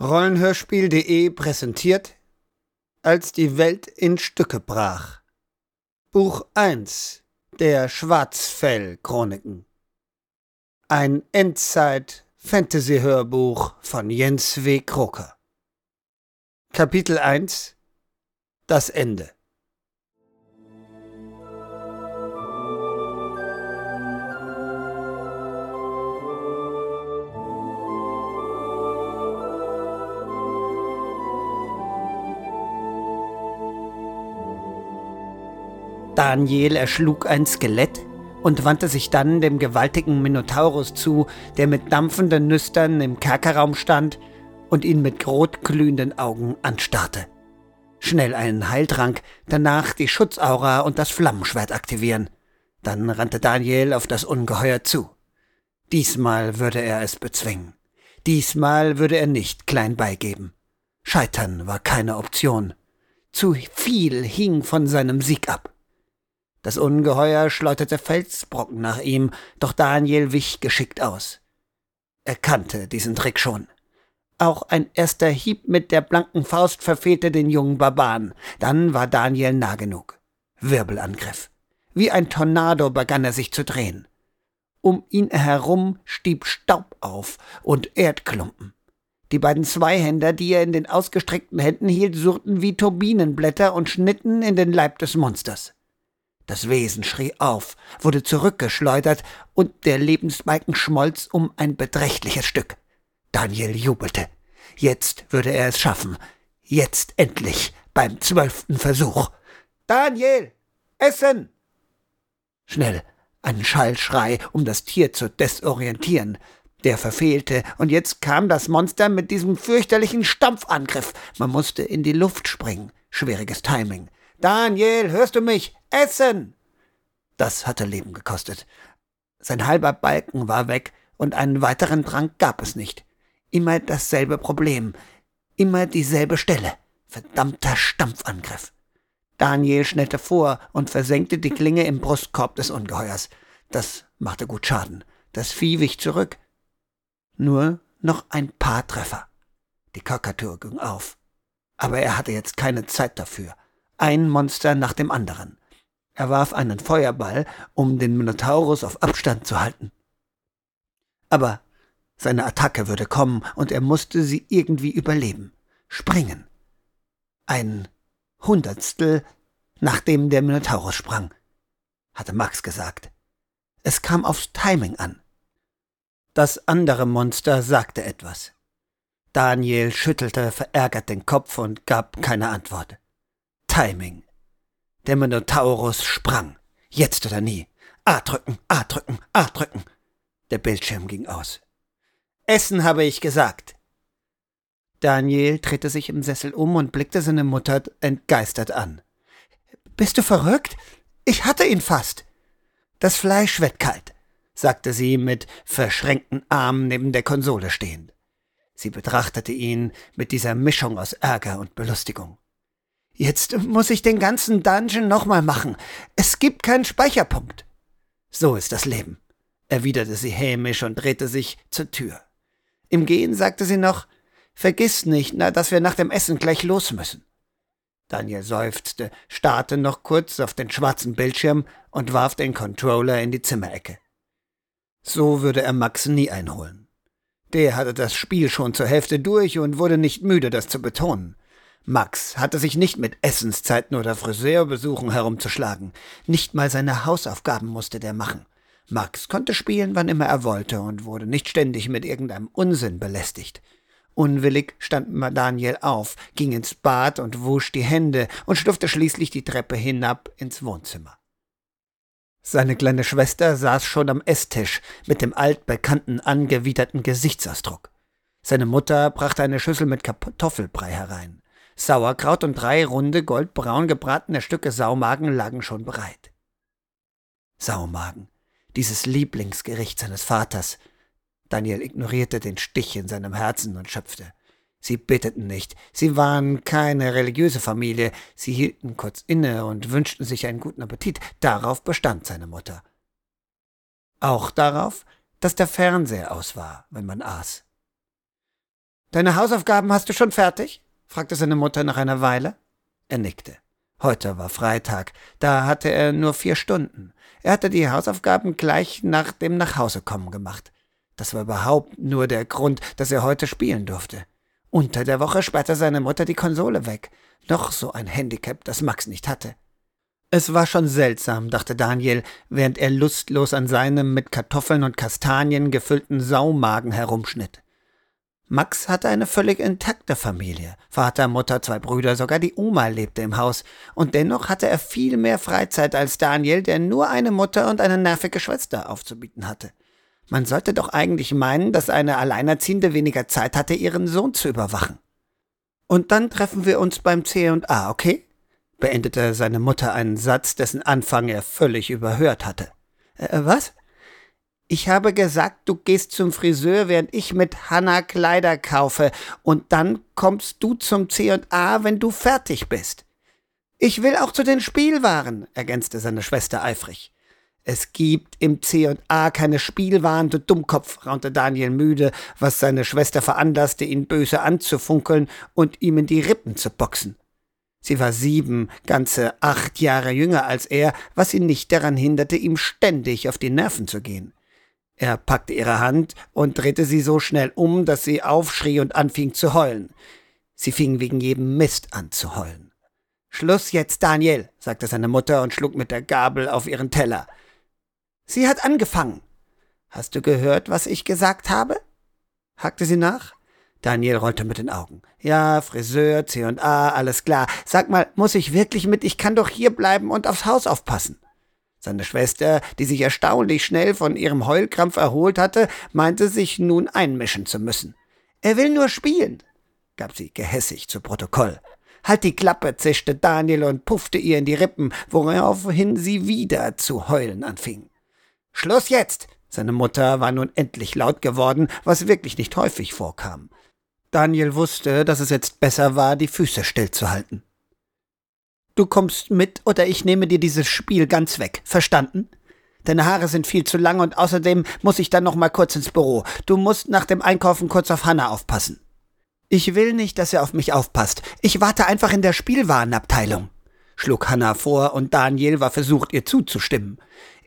Rollenhörspiel.de präsentiert Als die Welt in Stücke brach. Buch 1 der Schwarzfell-Chroniken. Ein Endzeit-Fantasy-Hörbuch von Jens W. Kroker. Kapitel 1 Das Ende. Daniel erschlug ein Skelett und wandte sich dann dem gewaltigen Minotaurus zu, der mit dampfenden Nüstern im Kerkerraum stand und ihn mit rotglühenden Augen anstarrte. Schnell einen Heiltrank, danach die Schutzaura und das Flammenschwert aktivieren. Dann rannte Daniel auf das Ungeheuer zu. Diesmal würde er es bezwingen. Diesmal würde er nicht klein beigeben. Scheitern war keine Option. Zu viel hing von seinem Sieg ab. Das Ungeheuer schleuderte Felsbrocken nach ihm, doch Daniel wich geschickt aus. Er kannte diesen Trick schon. Auch ein erster Hieb mit der blanken Faust verfehlte den jungen Barbaren. Dann war Daniel nah genug. Wirbelangriff. Wie ein Tornado begann er sich zu drehen. Um ihn herum stieb Staub auf und Erdklumpen. Die beiden Zweihänder, die er in den ausgestreckten Händen hielt, surrten wie Turbinenblätter und schnitten in den Leib des Monsters. Das Wesen schrie auf, wurde zurückgeschleudert und der Lebensbalken schmolz um ein beträchtliches Stück. Daniel jubelte. Jetzt würde er es schaffen. Jetzt endlich, beim zwölften Versuch. Daniel! Essen! Schnell, ein Schallschrei, um das Tier zu desorientieren. Der verfehlte, und jetzt kam das Monster mit diesem fürchterlichen Stampfangriff. Man musste in die Luft springen. Schwieriges Timing. Daniel, hörst du mich? Essen! Das hatte Leben gekostet. Sein halber Balken war weg und einen weiteren Trank gab es nicht. Immer dasselbe Problem. Immer dieselbe Stelle. Verdammter Stampfangriff. Daniel schnellte vor und versenkte die Klinge im Brustkorb des Ungeheuers. Das machte gut Schaden. Das Vieh wich zurück. Nur noch ein paar Treffer. Die Kakatür ging auf. Aber er hatte jetzt keine Zeit dafür ein Monster nach dem anderen. Er warf einen Feuerball, um den Minotaurus auf Abstand zu halten. Aber seine Attacke würde kommen, und er musste sie irgendwie überleben. Springen. Ein Hundertstel, nachdem der Minotaurus sprang, hatte Max gesagt. Es kam aufs Timing an. Das andere Monster sagte etwas. Daniel schüttelte verärgert den Kopf und gab keine Antwort. Timing. Der Minotaurus sprang. Jetzt oder nie. A drücken, A drücken, A drücken. Der Bildschirm ging aus. Essen, habe ich gesagt. Daniel drehte sich im Sessel um und blickte seine Mutter entgeistert an. Bist du verrückt? Ich hatte ihn fast. Das Fleisch wird kalt, sagte sie mit verschränkten Armen neben der Konsole stehend. Sie betrachtete ihn mit dieser Mischung aus Ärger und Belustigung. Jetzt muss ich den ganzen Dungeon nochmal machen. Es gibt keinen Speicherpunkt. So ist das Leben, erwiderte sie hämisch und drehte sich zur Tür. Im Gehen sagte sie noch, Vergiss nicht, na, dass wir nach dem Essen gleich los müssen. Daniel seufzte, starrte noch kurz auf den schwarzen Bildschirm und warf den Controller in die Zimmerecke. So würde er Max nie einholen. Der hatte das Spiel schon zur Hälfte durch und wurde nicht müde, das zu betonen. Max hatte sich nicht mit Essenszeiten oder Friseurbesuchen herumzuschlagen. Nicht mal seine Hausaufgaben musste der machen. Max konnte spielen, wann immer er wollte und wurde nicht ständig mit irgendeinem Unsinn belästigt. Unwillig stand Daniel auf, ging ins Bad und wusch die Hände und schlüpfte schließlich die Treppe hinab ins Wohnzimmer. Seine kleine Schwester saß schon am Esstisch mit dem altbekannten angewiderten Gesichtsausdruck. Seine Mutter brachte eine Schüssel mit Kartoffelbrei herein. Sauerkraut und drei runde, goldbraun gebratene Stücke Saumagen lagen schon bereit. Saumagen, dieses Lieblingsgericht seines Vaters. Daniel ignorierte den Stich in seinem Herzen und schöpfte. Sie beteten nicht, sie waren keine religiöse Familie, sie hielten kurz inne und wünschten sich einen guten Appetit, darauf bestand seine Mutter. Auch darauf, dass der Fernseher aus war, wenn man aß. Deine Hausaufgaben hast du schon fertig? Fragte seine Mutter nach einer Weile. Er nickte. Heute war Freitag, da hatte er nur vier Stunden. Er hatte die Hausaufgaben gleich nach dem Nachhausekommen gemacht. Das war überhaupt nur der Grund, dass er heute spielen durfte. Unter der Woche sperrte seine Mutter die Konsole weg. Noch so ein Handicap, das Max nicht hatte. Es war schon seltsam, dachte Daniel, während er lustlos an seinem mit Kartoffeln und Kastanien gefüllten Saumagen herumschnitt. Max hatte eine völlig intakte Familie. Vater, Mutter, zwei Brüder, sogar die Oma lebte im Haus. Und dennoch hatte er viel mehr Freizeit als Daniel, der nur eine Mutter und eine nervige Schwester aufzubieten hatte. Man sollte doch eigentlich meinen, dass eine Alleinerziehende weniger Zeit hatte, ihren Sohn zu überwachen. Und dann treffen wir uns beim C und A, okay? beendete seine Mutter einen Satz, dessen Anfang er völlig überhört hatte. Äh, was? Ich habe gesagt, du gehst zum Friseur, während ich mit Hanna Kleider kaufe, und dann kommst du zum C&A, wenn du fertig bist. Ich will auch zu den Spielwaren, ergänzte seine Schwester eifrig. Es gibt im C&A keine Spielwaren, du Dummkopf, raunte Daniel müde, was seine Schwester veranlasste, ihn böse anzufunkeln und ihm in die Rippen zu boxen. Sie war sieben, ganze acht Jahre jünger als er, was ihn nicht daran hinderte, ihm ständig auf die Nerven zu gehen. Er packte ihre Hand und drehte sie so schnell um, dass sie aufschrie und anfing zu heulen. Sie fing wegen jedem Mist an zu heulen. Schluss jetzt, Daniel, sagte seine Mutter und schlug mit der Gabel auf ihren Teller. Sie hat angefangen. Hast du gehört, was ich gesagt habe? hackte sie nach. Daniel rollte mit den Augen. Ja, Friseur, C und A, alles klar. Sag mal, muss ich wirklich mit? Ich kann doch hier bleiben und aufs Haus aufpassen. Seine Schwester, die sich erstaunlich schnell von ihrem Heulkrampf erholt hatte, meinte sich nun einmischen zu müssen. Er will nur spielen, gab sie gehässig zu Protokoll. Halt die Klappe, zischte Daniel und puffte ihr in die Rippen, woraufhin sie wieder zu heulen anfing. Schluss jetzt! Seine Mutter war nun endlich laut geworden, was wirklich nicht häufig vorkam. Daniel wusste, dass es jetzt besser war, die Füße stillzuhalten. Du kommst mit oder ich nehme dir dieses Spiel ganz weg. Verstanden? Deine Haare sind viel zu lang und außerdem muss ich dann noch mal kurz ins Büro. Du musst nach dem Einkaufen kurz auf Hannah aufpassen. Ich will nicht, dass er auf mich aufpasst. Ich warte einfach in der Spielwarenabteilung, schlug Hannah vor und Daniel war versucht, ihr zuzustimmen.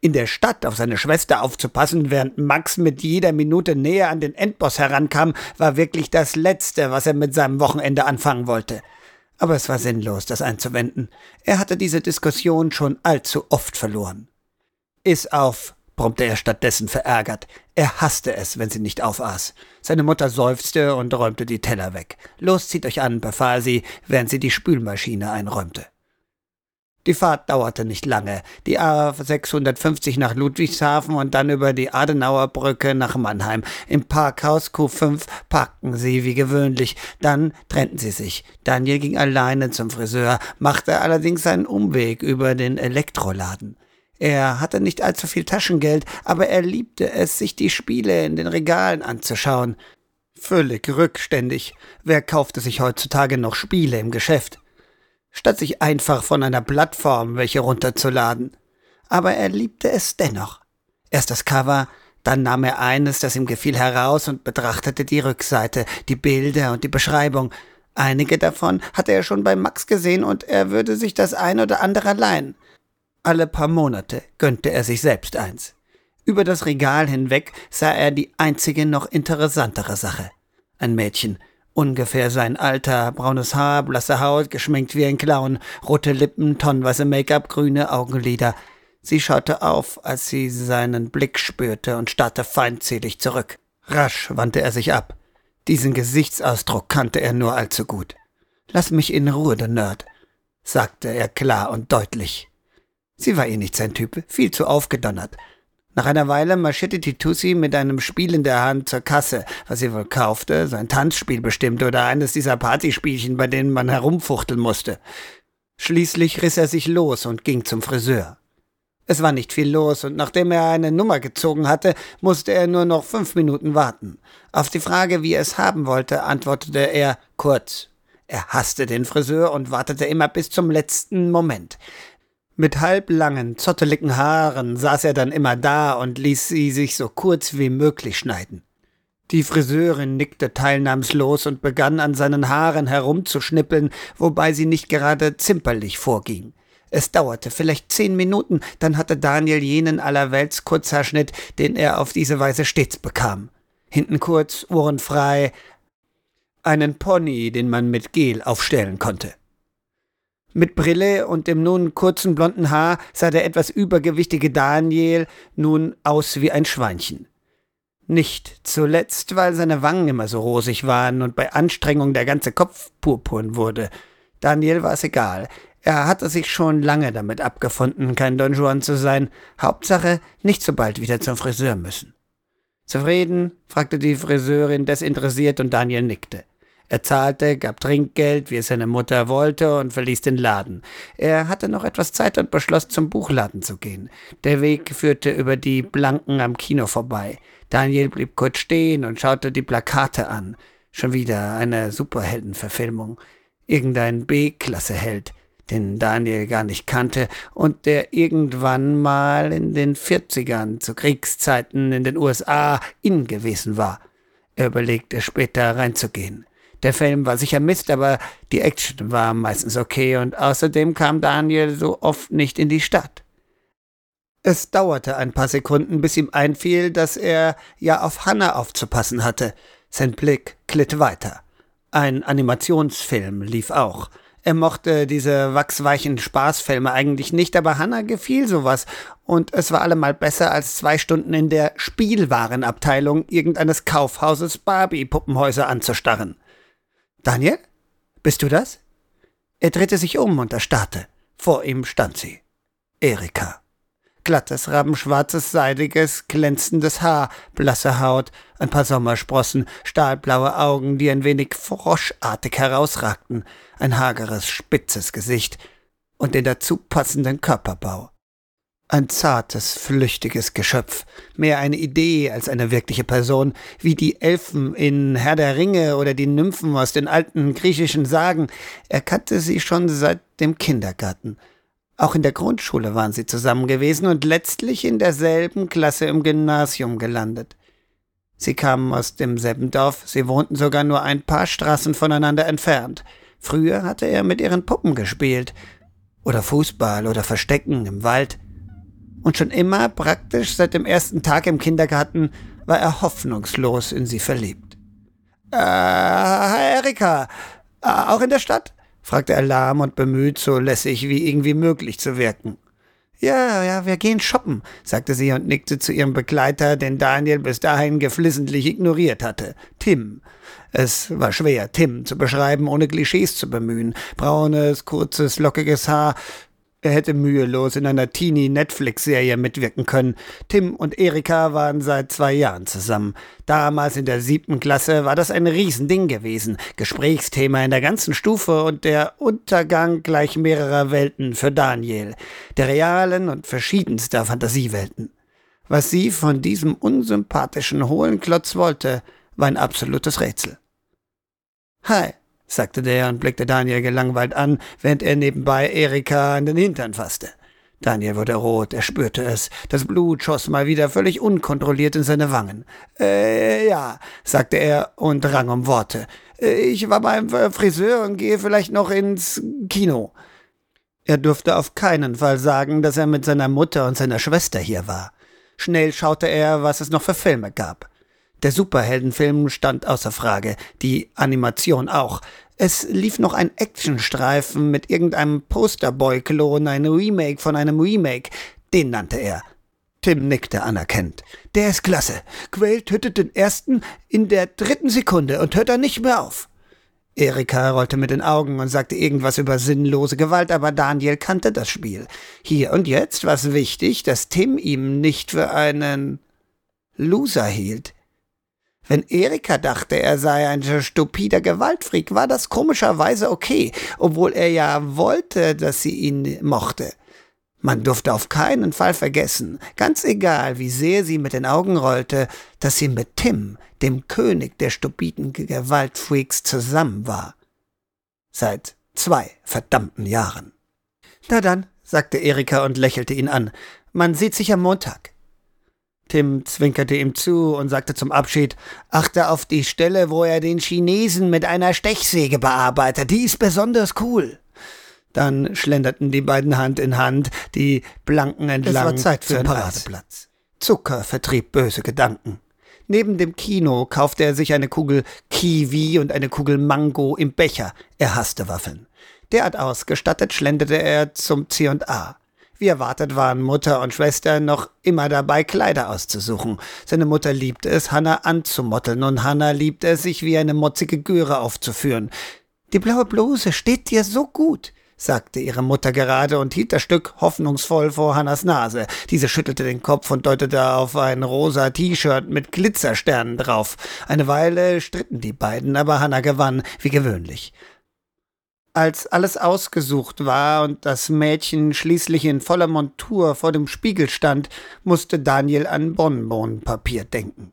In der Stadt auf seine Schwester aufzupassen, während Max mit jeder Minute näher an den Endboss herankam, war wirklich das Letzte, was er mit seinem Wochenende anfangen wollte aber es war sinnlos, das einzuwenden. Er hatte diese Diskussion schon allzu oft verloren. Iss auf, brummte er stattdessen verärgert. Er hasste es, wenn sie nicht aufaß. Seine Mutter seufzte und räumte die Teller weg. Los, zieht euch an, befahl sie, während sie die Spülmaschine einräumte. Die Fahrt dauerte nicht lange. Die A 650 nach Ludwigshafen und dann über die Adenauer Brücke nach Mannheim. Im Parkhaus Q5 parkten sie wie gewöhnlich. Dann trennten sie sich. Daniel ging alleine zum Friseur, machte allerdings einen Umweg über den Elektroladen. Er hatte nicht allzu viel Taschengeld, aber er liebte es, sich die Spiele in den Regalen anzuschauen. Völlig rückständig. Wer kaufte sich heutzutage noch Spiele im Geschäft? Statt sich einfach von einer Plattform welche runterzuladen. Aber er liebte es dennoch. Erst das Cover, dann nahm er eines, das ihm gefiel, heraus und betrachtete die Rückseite, die Bilder und die Beschreibung. Einige davon hatte er schon bei Max gesehen und er würde sich das ein oder andere leihen. Alle paar Monate gönnte er sich selbst eins. Über das Regal hinweg sah er die einzige noch interessantere Sache. Ein Mädchen, Ungefähr sein Alter, braunes Haar, blasse Haut, geschminkt wie ein Clown, rote Lippen, tonnenweise Make-up, grüne Augenlider. Sie schaute auf, als sie seinen Blick spürte und starrte feindselig zurück. Rasch wandte er sich ab. Diesen Gesichtsausdruck kannte er nur allzu gut. Lass mich in Ruhe, du Nerd, sagte er klar und deutlich. Sie war eh nicht sein Typ, viel zu aufgedonnert. Nach einer Weile marschierte die Tussi mit einem Spiel in der Hand zur Kasse, was sie wohl kaufte, sein Tanzspiel bestimmt oder eines dieser Partyspielchen, bei denen man herumfuchteln musste. Schließlich riss er sich los und ging zum Friseur. Es war nicht viel los, und nachdem er eine Nummer gezogen hatte, musste er nur noch fünf Minuten warten. Auf die Frage, wie er es haben wollte, antwortete er kurz. Er hasste den Friseur und wartete immer bis zum letzten Moment. Mit halblangen, zotteligen Haaren saß er dann immer da und ließ sie sich so kurz wie möglich schneiden. Die Friseurin nickte teilnahmslos und begann an seinen Haaren herumzuschnippeln, wobei sie nicht gerade zimperlich vorging. Es dauerte vielleicht zehn Minuten, dann hatte Daniel jenen allerwelts Kurzhaarschnitt, den er auf diese Weise stets bekam. Hinten kurz, Ohren frei, einen Pony, den man mit Gel aufstellen konnte. Mit Brille und dem nun kurzen blonden Haar sah der etwas übergewichtige Daniel nun aus wie ein Schweinchen. Nicht zuletzt, weil seine Wangen immer so rosig waren und bei Anstrengung der ganze Kopf purpurn wurde. Daniel war es egal. Er hatte sich schon lange damit abgefunden, kein Don Juan zu sein. Hauptsache, nicht so bald wieder zum Friseur müssen. Zufrieden? fragte die Friseurin desinteressiert und Daniel nickte. Er zahlte, gab Trinkgeld, wie es seine Mutter wollte, und verließ den Laden. Er hatte noch etwas Zeit und beschloss, zum Buchladen zu gehen. Der Weg führte über die Blanken am Kino vorbei. Daniel blieb kurz stehen und schaute die Plakate an. Schon wieder eine Superheldenverfilmung. Irgendein B-Klasse-Held, den Daniel gar nicht kannte und der irgendwann mal in den 40ern zu Kriegszeiten in den USA in gewesen war. Er überlegte später reinzugehen. Der Film war sicher Mist, aber die Action war meistens okay und außerdem kam Daniel so oft nicht in die Stadt. Es dauerte ein paar Sekunden, bis ihm einfiel, dass er ja auf Hannah aufzupassen hatte. Sein Blick glitt weiter. Ein Animationsfilm lief auch. Er mochte diese wachsweichen Spaßfilme eigentlich nicht, aber Hannah gefiel sowas und es war allemal besser als zwei Stunden in der Spielwarenabteilung irgendeines Kaufhauses Barbie-Puppenhäuser anzustarren. Daniel? Bist du das? Er drehte sich um und erstarrte. Vor ihm stand sie. Erika. Glattes, rabenschwarzes, seidiges, glänzendes Haar, blasse Haut, ein paar Sommersprossen, stahlblaue Augen, die ein wenig froschartig herausragten, ein hageres, spitzes Gesicht und den dazu passenden Körperbau. Ein zartes, flüchtiges Geschöpf, mehr eine Idee als eine wirkliche Person, wie die Elfen in Herr der Ringe oder die Nymphen aus den alten griechischen Sagen. Er kannte sie schon seit dem Kindergarten. Auch in der Grundschule waren sie zusammen gewesen und letztlich in derselben Klasse im Gymnasium gelandet. Sie kamen aus demselben Dorf, sie wohnten sogar nur ein paar Straßen voneinander entfernt. Früher hatte er mit ihren Puppen gespielt. Oder Fußball oder Verstecken im Wald und schon immer, praktisch seit dem ersten Tag im Kindergarten, war er hoffnungslos in sie verliebt. Äh, Erika, äh, auch in der Stadt? fragte er lahm und bemüht, so lässig wie irgendwie möglich zu wirken. Ja, ja, wir gehen shoppen, sagte sie und nickte zu ihrem Begleiter, den Daniel bis dahin geflissentlich ignoriert hatte. Tim. Es war schwer, Tim zu beschreiben, ohne Klischees zu bemühen. Braunes, kurzes, lockiges Haar, er hätte mühelos in einer Teenie-Netflix-Serie mitwirken können. Tim und Erika waren seit zwei Jahren zusammen. Damals in der siebten Klasse war das ein Riesending gewesen. Gesprächsthema in der ganzen Stufe und der Untergang gleich mehrerer Welten für Daniel. Der realen und verschiedenster Fantasiewelten. Was sie von diesem unsympathischen hohlen Klotz wollte, war ein absolutes Rätsel. Hi, sagte der und blickte Daniel gelangweilt an, während er nebenbei Erika an den Hintern fasste. Daniel wurde rot, er spürte es. Das Blut schoss mal wieder völlig unkontrolliert in seine Wangen. Äh, ja, sagte er und rang um Worte. Äh, ich war beim Friseur und gehe vielleicht noch ins Kino. Er durfte auf keinen Fall sagen, dass er mit seiner Mutter und seiner Schwester hier war. Schnell schaute er, was es noch für Filme gab. Der Superheldenfilm stand außer Frage, die Animation auch. Es lief noch ein Actionstreifen mit irgendeinem Posterboy-Klon, ein Remake von einem Remake. Den nannte er. Tim nickte anerkennend. Der ist klasse. Quail tötet den ersten in der dritten Sekunde und hört dann nicht mehr auf. Erika rollte mit den Augen und sagte irgendwas über sinnlose Gewalt, aber Daniel kannte das Spiel. Hier und jetzt war es wichtig, dass Tim ihm nicht für einen Loser hielt. Wenn Erika dachte, er sei ein stupider Gewaltfreak, war das komischerweise okay, obwohl er ja wollte, dass sie ihn mochte. Man durfte auf keinen Fall vergessen, ganz egal, wie sehr sie mit den Augen rollte, dass sie mit Tim, dem König der stupiden Gewaltfreaks, zusammen war. Seit zwei verdammten Jahren. Na dann, sagte Erika und lächelte ihn an. Man sieht sich am Montag. Tim zwinkerte ihm zu und sagte zum Abschied, achte auf die Stelle, wo er den Chinesen mit einer Stechsäge bearbeitet, die ist besonders cool. Dann schlenderten die beiden Hand in Hand die Blanken entlang es war Zeit für zum Paradeplatz. Zucker vertrieb böse Gedanken. Neben dem Kino kaufte er sich eine Kugel Kiwi und eine Kugel Mango im Becher. Er hasste Waffeln. Derart ausgestattet schlenderte er zum C&A. Wie erwartet waren Mutter und Schwester noch immer dabei, Kleider auszusuchen. Seine Mutter liebte es, Hannah anzumotteln, und Hannah liebte es, sich wie eine motzige Göre aufzuführen. Die blaue Bluse steht dir so gut sagte ihre Mutter gerade und hielt das Stück hoffnungsvoll vor Hannas Nase. Diese schüttelte den Kopf und deutete auf ein rosa T-Shirt mit Glitzersternen drauf. Eine Weile stritten die beiden, aber Hanna gewann, wie gewöhnlich. Als alles ausgesucht war und das Mädchen schließlich in voller Montur vor dem Spiegel stand, musste Daniel an Bonbonpapier denken.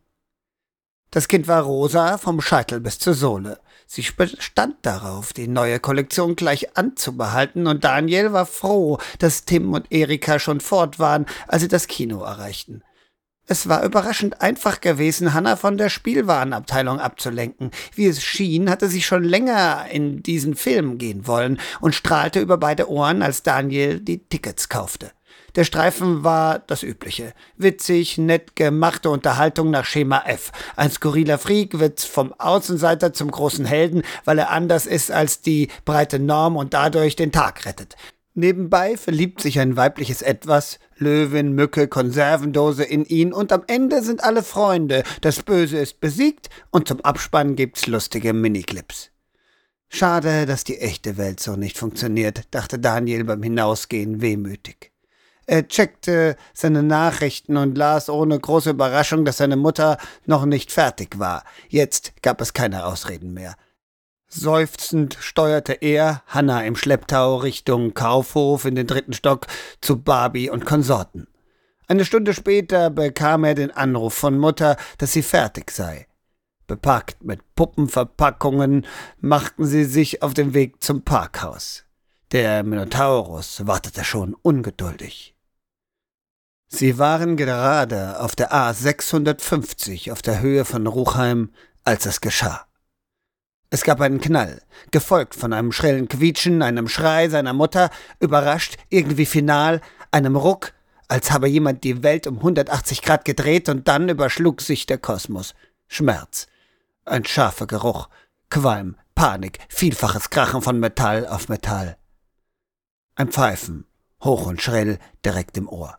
Das Kind war rosa vom Scheitel bis zur Sohle. Sie bestand darauf, die neue Kollektion gleich anzubehalten, und Daniel war froh, dass Tim und Erika schon fort waren, als sie das Kino erreichten. Es war überraschend einfach gewesen, Hannah von der Spielwarenabteilung abzulenken. Wie es schien, hatte sie schon länger in diesen Film gehen wollen und strahlte über beide Ohren, als Daniel die Tickets kaufte. Der Streifen war das übliche. Witzig, nett gemachte Unterhaltung nach Schema F. Ein skurriler Freak wird vom Außenseiter zum großen Helden, weil er anders ist als die breite Norm und dadurch den Tag rettet. Nebenbei verliebt sich ein weibliches Etwas, Löwin, Mücke, Konservendose in ihn und am Ende sind alle Freunde. Das Böse ist besiegt und zum Abspann gibt's lustige Miniclips. Schade, dass die echte Welt so nicht funktioniert, dachte Daniel beim Hinausgehen wehmütig. Er checkte seine Nachrichten und las ohne große Überraschung, dass seine Mutter noch nicht fertig war. Jetzt gab es keine Ausreden mehr. Seufzend steuerte er, Hanna im Schlepptau, Richtung Kaufhof in den dritten Stock zu Barbie und Konsorten. Eine Stunde später bekam er den Anruf von Mutter, dass sie fertig sei. Bepackt mit Puppenverpackungen machten sie sich auf den Weg zum Parkhaus. Der Minotaurus wartete schon ungeduldig. Sie waren gerade auf der A 650 auf der Höhe von Ruchheim, als es geschah. Es gab einen Knall, gefolgt von einem schrillen Quietschen, einem Schrei seiner Mutter, überrascht, irgendwie final, einem Ruck, als habe jemand die Welt um 180 Grad gedreht und dann überschlug sich der Kosmos. Schmerz. Ein scharfer Geruch, Qualm, Panik, vielfaches Krachen von Metall auf Metall. Ein Pfeifen, hoch und schrill, direkt im Ohr.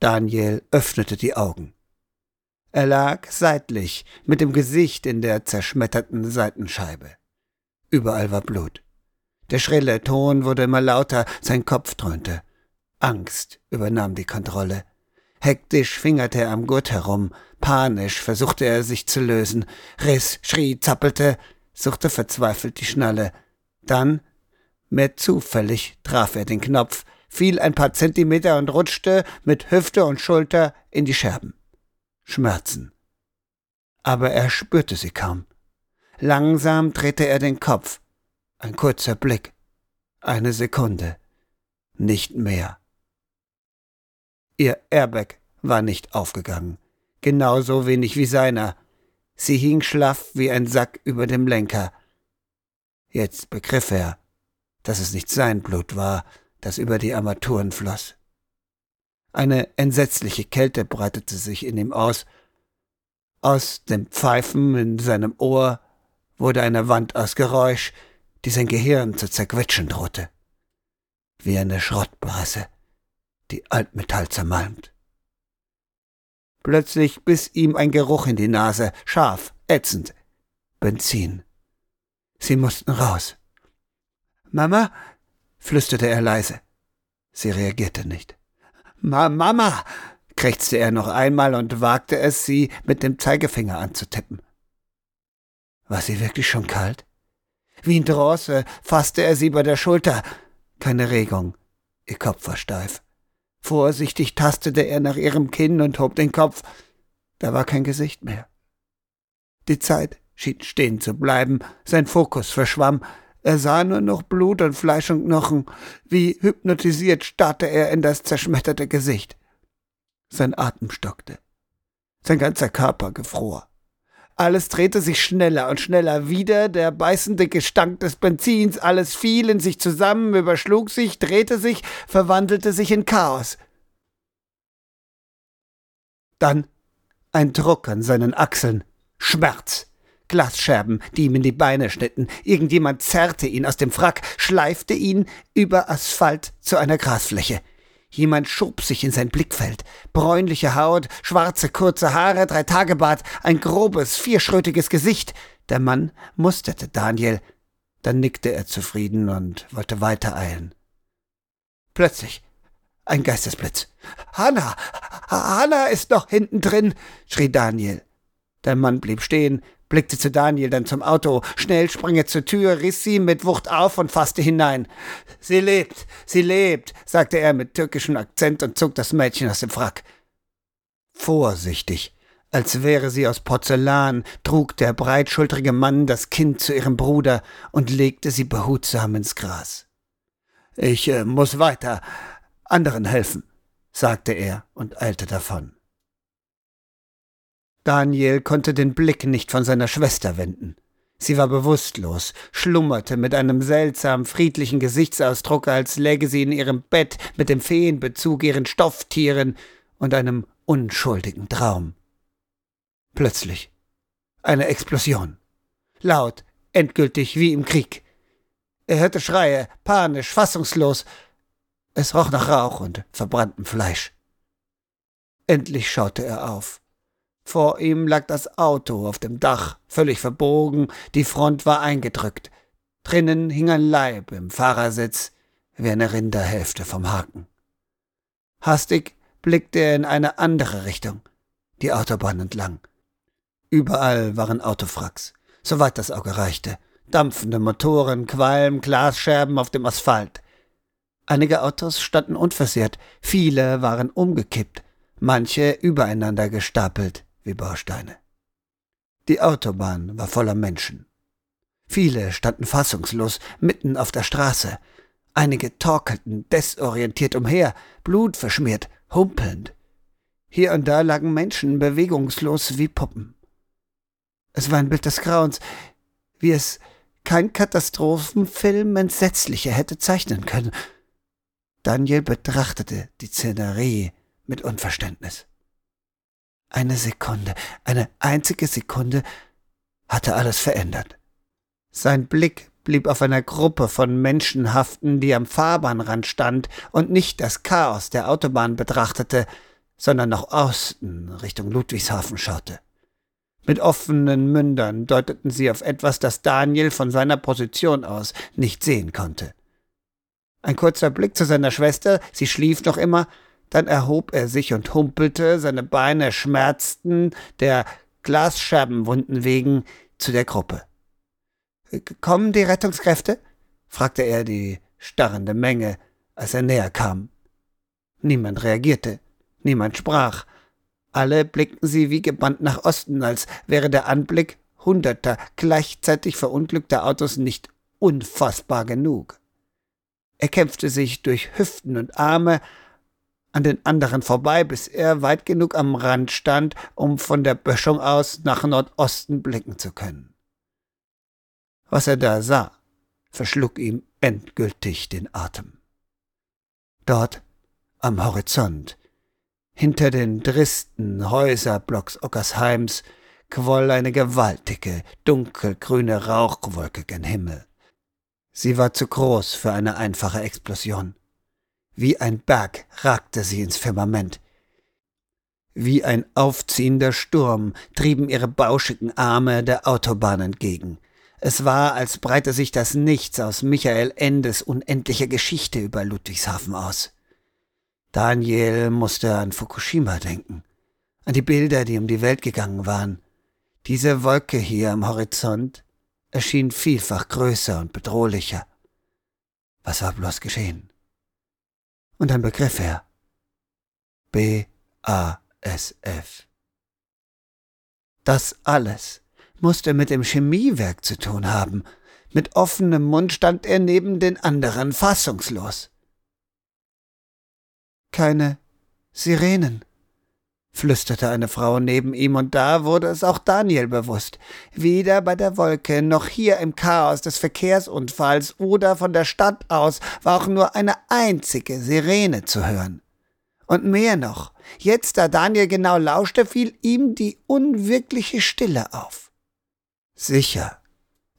Daniel öffnete die Augen. Er lag seitlich, mit dem Gesicht in der zerschmetterten Seitenscheibe. Überall war Blut. Der schrille Ton wurde immer lauter, sein Kopf dröhnte. Angst übernahm die Kontrolle. Hektisch fingerte er am Gurt herum, panisch versuchte er sich zu lösen, riss, schrie, zappelte, suchte verzweifelt die Schnalle. Dann, mehr zufällig, traf er den Knopf, fiel ein paar Zentimeter und rutschte mit Hüfte und Schulter in die Scherben. Schmerzen. Aber er spürte sie kaum. Langsam drehte er den Kopf. Ein kurzer Blick. Eine Sekunde. Nicht mehr. Ihr Airbag war nicht aufgegangen. Genauso wenig wie seiner. Sie hing schlaff wie ein Sack über dem Lenker. Jetzt begriff er, dass es nicht sein Blut war, das über die Armaturen floss. Eine entsetzliche Kälte breitete sich in ihm aus. Aus dem Pfeifen in seinem Ohr wurde eine Wand aus Geräusch, die sein Gehirn zu zerquetschen drohte. Wie eine Schrottbrasse, die Altmetall zermalmt. Plötzlich biss ihm ein Geruch in die Nase, scharf, ätzend. Benzin. Sie mussten raus. Mama? flüsterte er leise. Sie reagierte nicht. Ma Mama! krächzte er noch einmal und wagte es, sie mit dem Zeigefinger anzutippen. War sie wirklich schon kalt? Wie in Drosse fasste er sie bei der Schulter. Keine Regung. Ihr Kopf war steif. Vorsichtig tastete er nach ihrem Kinn und hob den Kopf. Da war kein Gesicht mehr. Die Zeit schien stehen zu bleiben, sein Fokus verschwamm, er sah nur noch Blut und Fleisch und Knochen. Wie hypnotisiert starrte er in das zerschmetterte Gesicht. Sein Atem stockte. Sein ganzer Körper gefror. Alles drehte sich schneller und schneller wieder, der beißende Gestank des Benzins, alles fiel in sich zusammen, überschlug sich, drehte sich, verwandelte sich in Chaos. Dann ein Druck an seinen Achseln, Schmerz, Glasscherben, die ihm in die Beine schnitten. Irgendjemand zerrte ihn aus dem Frack, schleifte ihn über Asphalt zu einer Grasfläche. Jemand schob sich in sein Blickfeld. Bräunliche Haut, schwarze kurze Haare, drei Tagebart, ein grobes, vierschrötiges Gesicht. Der Mann musterte Daniel. Dann nickte er zufrieden und wollte weitereilen. Plötzlich ein Geistesblitz. Hanna! Hanna ist noch hinten drin! schrie Daniel. Der Mann blieb stehen, blickte zu Daniel, dann zum Auto. Schnell sprang er zur Tür, riss sie mit Wucht auf und fasste hinein. Sie lebt, sie lebt, sagte er mit türkischem Akzent und zog das Mädchen aus dem Frack. Vorsichtig, als wäre sie aus Porzellan, trug der breitschultrige Mann das Kind zu ihrem Bruder und legte sie behutsam ins Gras. Ich äh, muss weiter, anderen helfen, sagte er und eilte davon. Daniel konnte den Blick nicht von seiner Schwester wenden. Sie war bewusstlos, schlummerte mit einem seltsam friedlichen Gesichtsausdruck, als läge sie in ihrem Bett mit dem Feenbezug ihren Stofftieren und einem unschuldigen Traum. Plötzlich eine Explosion. Laut, endgültig wie im Krieg. Er hörte Schreie, panisch, fassungslos. Es roch nach Rauch und verbranntem Fleisch. Endlich schaute er auf. Vor ihm lag das Auto auf dem Dach, völlig verbogen, die Front war eingedrückt. Drinnen hing ein Leib im Fahrersitz, wie eine Rinderhälfte vom Haken. Hastig blickte er in eine andere Richtung, die Autobahn entlang. Überall waren Autofracks, soweit das Auge reichte. Dampfende Motoren, Qualm, Glasscherben auf dem Asphalt. Einige Autos standen unversehrt, viele waren umgekippt, manche übereinander gestapelt wie Bausteine. Die Autobahn war voller Menschen. Viele standen fassungslos mitten auf der Straße. Einige torkelten desorientiert umher, blutverschmiert, humpelnd. Hier und da lagen Menschen bewegungslos wie Puppen. Es war ein Bild des Grauens, wie es kein Katastrophenfilm entsetzlicher hätte zeichnen können. Daniel betrachtete die Szenerie mit Unverständnis. Eine Sekunde, eine einzige Sekunde hatte alles verändert. Sein Blick blieb auf einer Gruppe von Menschen haften, die am Fahrbahnrand stand und nicht das Chaos der Autobahn betrachtete, sondern nach Osten Richtung Ludwigshafen schaute. Mit offenen Mündern deuteten sie auf etwas, das Daniel von seiner Position aus nicht sehen konnte. Ein kurzer Blick zu seiner Schwester, sie schlief noch immer, dann erhob er sich und humpelte, seine Beine schmerzten, der Glasscherbenwunden wegen, zu der Gruppe. Kommen die Rettungskräfte? fragte er die starrende Menge, als er näher kam. Niemand reagierte, niemand sprach. Alle blickten sie wie gebannt nach Osten, als wäre der Anblick hunderter gleichzeitig verunglückter Autos nicht unfassbar genug. Er kämpfte sich durch Hüften und Arme, an den anderen vorbei, bis er weit genug am Rand stand, um von der Böschung aus nach Nordosten blicken zu können. Was er da sah, verschlug ihm endgültig den Atem. Dort, am Horizont, hinter den tristen Häuserblocks Ockersheims, quoll eine gewaltige, dunkelgrüne Rauchwolke gen Himmel. Sie war zu groß für eine einfache Explosion. Wie ein Berg ragte sie ins Firmament. Wie ein aufziehender Sturm trieben ihre bauschigen Arme der Autobahn entgegen. Es war, als breite sich das Nichts aus Michael Endes unendlicher Geschichte über Ludwigshafen aus. Daniel musste an Fukushima denken, an die Bilder, die um die Welt gegangen waren. Diese Wolke hier am Horizont erschien vielfach größer und bedrohlicher. Was war bloß geschehen? Und dann begriff er. B-A-S-F. Das alles musste mit dem Chemiewerk zu tun haben. Mit offenem Mund stand er neben den anderen fassungslos. Keine Sirenen, flüsterte eine Frau neben ihm, und da wurde es auch Daniel bewusst. Weder bei der Wolke noch hier im Chaos des Verkehrsunfalls oder von der Stadt aus war auch nur eine einzige Sirene zu hören. Und mehr noch, jetzt da Daniel genau lauschte, fiel ihm die unwirkliche Stille auf. Sicher,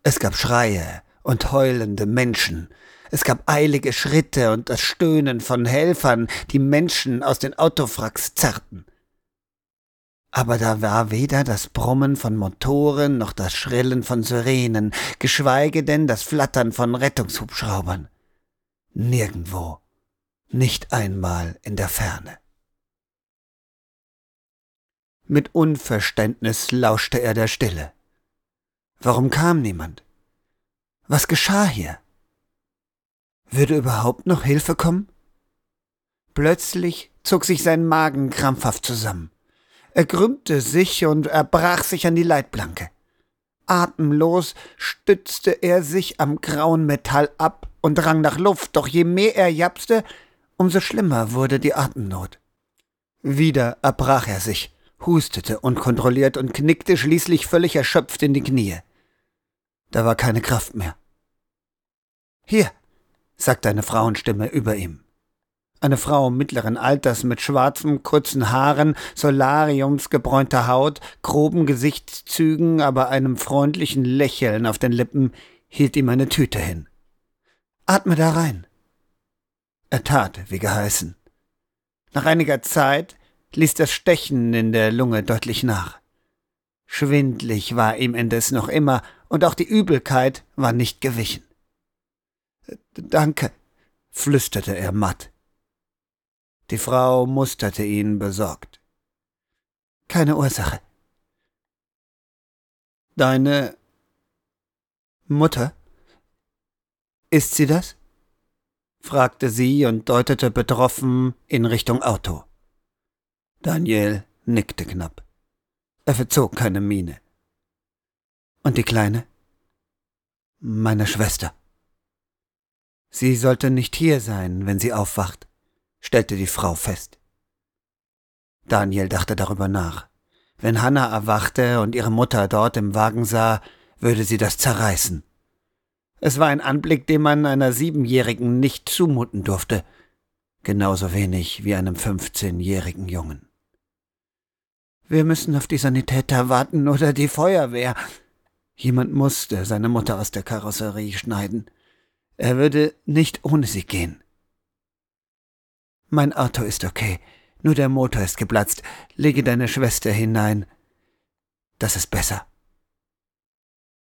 es gab Schreie und heulende Menschen, es gab eilige Schritte und das Stöhnen von Helfern, die Menschen aus den Autofracks zerrten. Aber da war weder das Brummen von Motoren noch das Schrillen von Sirenen, geschweige denn das Flattern von Rettungshubschraubern. Nirgendwo nicht einmal in der Ferne. Mit Unverständnis lauschte er der Stille. Warum kam niemand? Was geschah hier? Würde überhaupt noch Hilfe kommen? Plötzlich zog sich sein Magen krampfhaft zusammen. Er krümmte sich und erbrach sich an die Leitplanke. Atemlos stützte er sich am grauen Metall ab und rang nach Luft, doch je mehr er japste, umso schlimmer wurde die Atemnot. Wieder erbrach er sich, hustete unkontrolliert und knickte schließlich völlig erschöpft in die Knie. Da war keine Kraft mehr. Hier, sagte eine Frauenstimme über ihm. Eine Frau mittleren Alters mit schwarzen, kurzen Haaren, solariumsgebräunter Haut, groben Gesichtszügen, aber einem freundlichen Lächeln auf den Lippen, hielt ihm eine Tüte hin. Atme da rein. Er tat, wie geheißen. Nach einiger Zeit ließ das Stechen in der Lunge deutlich nach. Schwindlig war ihm indes noch immer, und auch die Übelkeit war nicht gewichen. Danke, flüsterte er matt. Die Frau musterte ihn besorgt. Keine Ursache. Deine Mutter? Ist sie das? fragte sie und deutete betroffen in Richtung Auto. Daniel nickte knapp. Er verzog keine Miene. Und die Kleine? Meine Schwester. Sie sollte nicht hier sein, wenn sie aufwacht, stellte die Frau fest. Daniel dachte darüber nach. Wenn Hannah erwachte und ihre Mutter dort im Wagen sah, würde sie das zerreißen. Es war ein Anblick, den man einer Siebenjährigen nicht zumuten durfte, genauso wenig wie einem fünfzehnjährigen Jungen. Wir müssen auf die Sanitäter warten oder die Feuerwehr. Jemand musste seine Mutter aus der Karosserie schneiden. Er würde nicht ohne sie gehen. Mein Auto ist okay, nur der Motor ist geplatzt. Lege deine Schwester hinein. Das ist besser,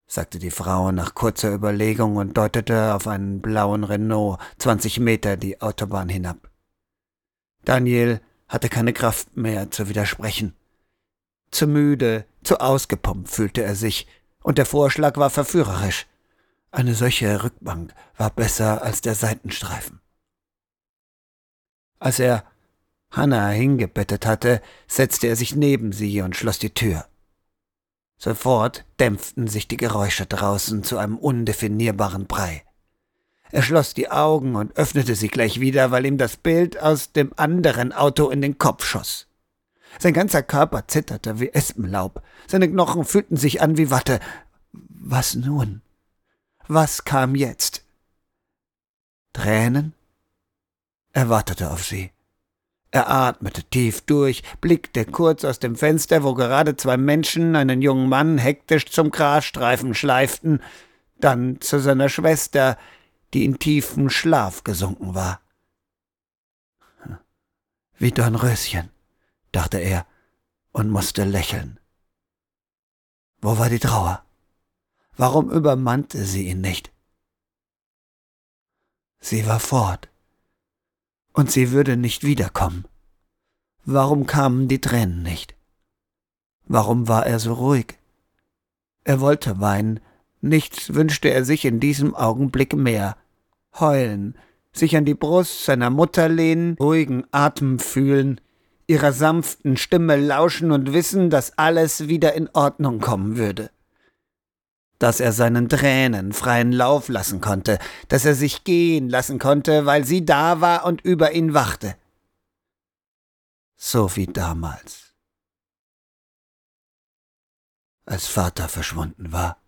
sagte die Frau nach kurzer Überlegung und deutete auf einen blauen Renault zwanzig Meter die Autobahn hinab. Daniel hatte keine Kraft mehr zu widersprechen. Zu müde, zu ausgepumpt fühlte er sich, und der Vorschlag war verführerisch. Eine solche Rückbank war besser als der Seitenstreifen. Als er Hannah hingebettet hatte, setzte er sich neben sie und schloss die Tür. Sofort dämpften sich die Geräusche draußen zu einem undefinierbaren Brei. Er schloss die Augen und öffnete sie gleich wieder, weil ihm das Bild aus dem anderen Auto in den Kopf schoss. Sein ganzer Körper zitterte wie Espenlaub, seine Knochen fühlten sich an wie Watte. Was nun? Was kam jetzt? Tränen? Er wartete auf sie. Er atmete tief durch, blickte kurz aus dem Fenster, wo gerade zwei Menschen einen jungen Mann hektisch zum Grasstreifen schleiften, dann zu seiner Schwester, die in tiefen Schlaf gesunken war. Wie Dornröschen, dachte er und musste lächeln. Wo war die Trauer? Warum übermannte sie ihn nicht? Sie war fort. Und sie würde nicht wiederkommen. Warum kamen die Tränen nicht? Warum war er so ruhig? Er wollte weinen, nichts wünschte er sich in diesem Augenblick mehr. Heulen, sich an die Brust seiner Mutter lehnen, ruhigen Atem fühlen, ihrer sanften Stimme lauschen und wissen, dass alles wieder in Ordnung kommen würde dass er seinen Tränen freien Lauf lassen konnte, dass er sich gehen lassen konnte, weil sie da war und über ihn wachte. So wie damals, als Vater verschwunden war.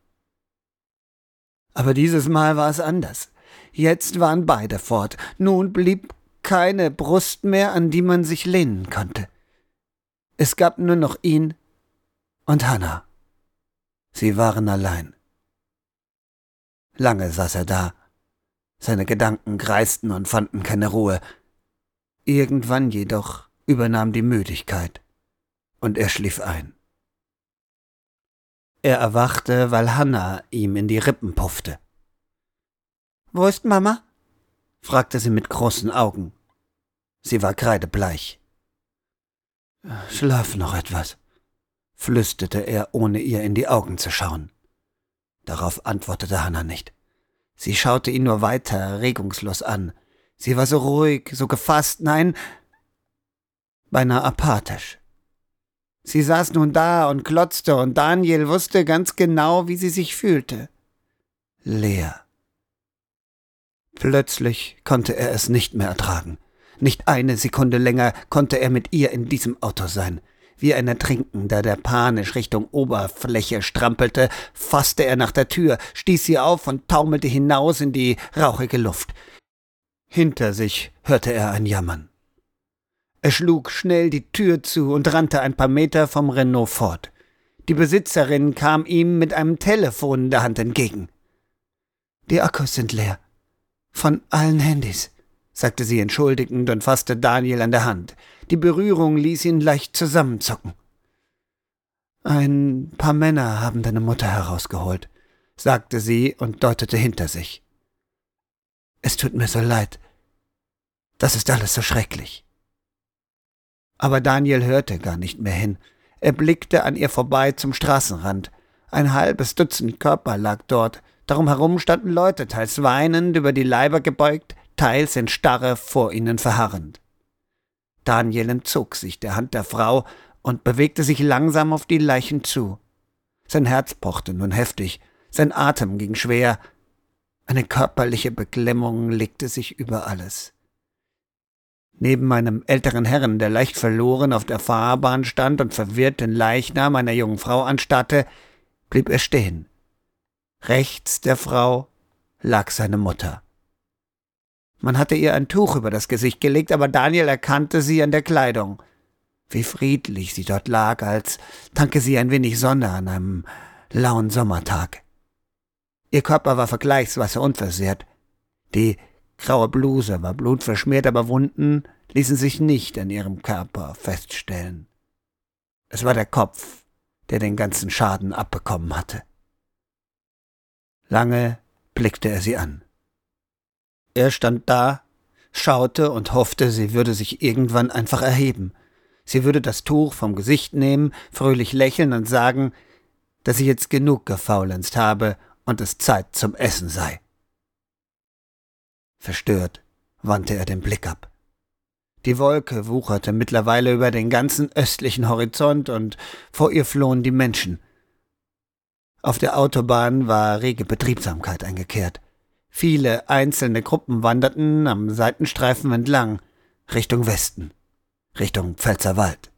Aber dieses Mal war es anders. Jetzt waren beide fort. Nun blieb keine Brust mehr, an die man sich lehnen konnte. Es gab nur noch ihn und Hannah. Sie waren allein. Lange saß er da. Seine Gedanken kreisten und fanden keine Ruhe. Irgendwann jedoch übernahm die Müdigkeit, und er schlief ein. Er erwachte, weil Hannah ihm in die Rippen puffte. Wo ist Mama? fragte sie mit großen Augen. Sie war kreidebleich. Schlaf noch etwas, flüsterte er, ohne ihr in die Augen zu schauen. Darauf antwortete Hannah nicht. Sie schaute ihn nur weiter regungslos an. Sie war so ruhig, so gefasst, nein, beinahe apathisch. Sie saß nun da und glotzte, und Daniel wusste ganz genau, wie sie sich fühlte. Leer. Plötzlich konnte er es nicht mehr ertragen. Nicht eine Sekunde länger konnte er mit ihr in diesem Auto sein. Wie ein Ertrinkender, der panisch Richtung Oberfläche strampelte, fasste er nach der Tür, stieß sie auf und taumelte hinaus in die rauchige Luft. Hinter sich hörte er ein Jammern. Er schlug schnell die Tür zu und rannte ein paar Meter vom Renault fort. Die Besitzerin kam ihm mit einem Telefon in der Hand entgegen. Die Akkus sind leer. Von allen Handys sagte sie entschuldigend und fasste Daniel an der Hand. Die Berührung ließ ihn leicht zusammenzucken. Ein paar Männer haben deine Mutter herausgeholt, sagte sie und deutete hinter sich. Es tut mir so leid. Das ist alles so schrecklich. Aber Daniel hörte gar nicht mehr hin. Er blickte an ihr vorbei zum Straßenrand. Ein halbes Dutzend Körper lag dort. Darum herum standen Leute, teils weinend, über die Leiber gebeugt, teils in Starre vor ihnen verharrend. Daniel entzog sich der Hand der Frau und bewegte sich langsam auf die Leichen zu. Sein Herz pochte nun heftig, sein Atem ging schwer, eine körperliche Beklemmung legte sich über alles. Neben einem älteren Herrn, der leicht verloren auf der Fahrbahn stand und verwirrt den Leichnam einer jungen Frau anstarrte, blieb er stehen. Rechts der Frau lag seine Mutter. Man hatte ihr ein Tuch über das Gesicht gelegt, aber Daniel erkannte sie an der Kleidung. Wie friedlich sie dort lag, als tanke sie ein wenig Sonne an einem lauen Sommertag. Ihr Körper war vergleichsweise unversehrt. Die graue Bluse war blutverschmiert, aber Wunden ließen sich nicht an ihrem Körper feststellen. Es war der Kopf, der den ganzen Schaden abbekommen hatte. Lange blickte er sie an. Er stand da, schaute und hoffte, sie würde sich irgendwann einfach erheben. Sie würde das Tuch vom Gesicht nehmen, fröhlich lächeln und sagen, dass sie jetzt genug gefaulenzt habe und es Zeit zum Essen sei. Verstört wandte er den Blick ab. Die Wolke wucherte mittlerweile über den ganzen östlichen Horizont und vor ihr flohen die Menschen. Auf der Autobahn war rege Betriebsamkeit eingekehrt. Viele einzelne Gruppen wanderten am Seitenstreifen entlang, Richtung Westen, Richtung Pfälzerwald.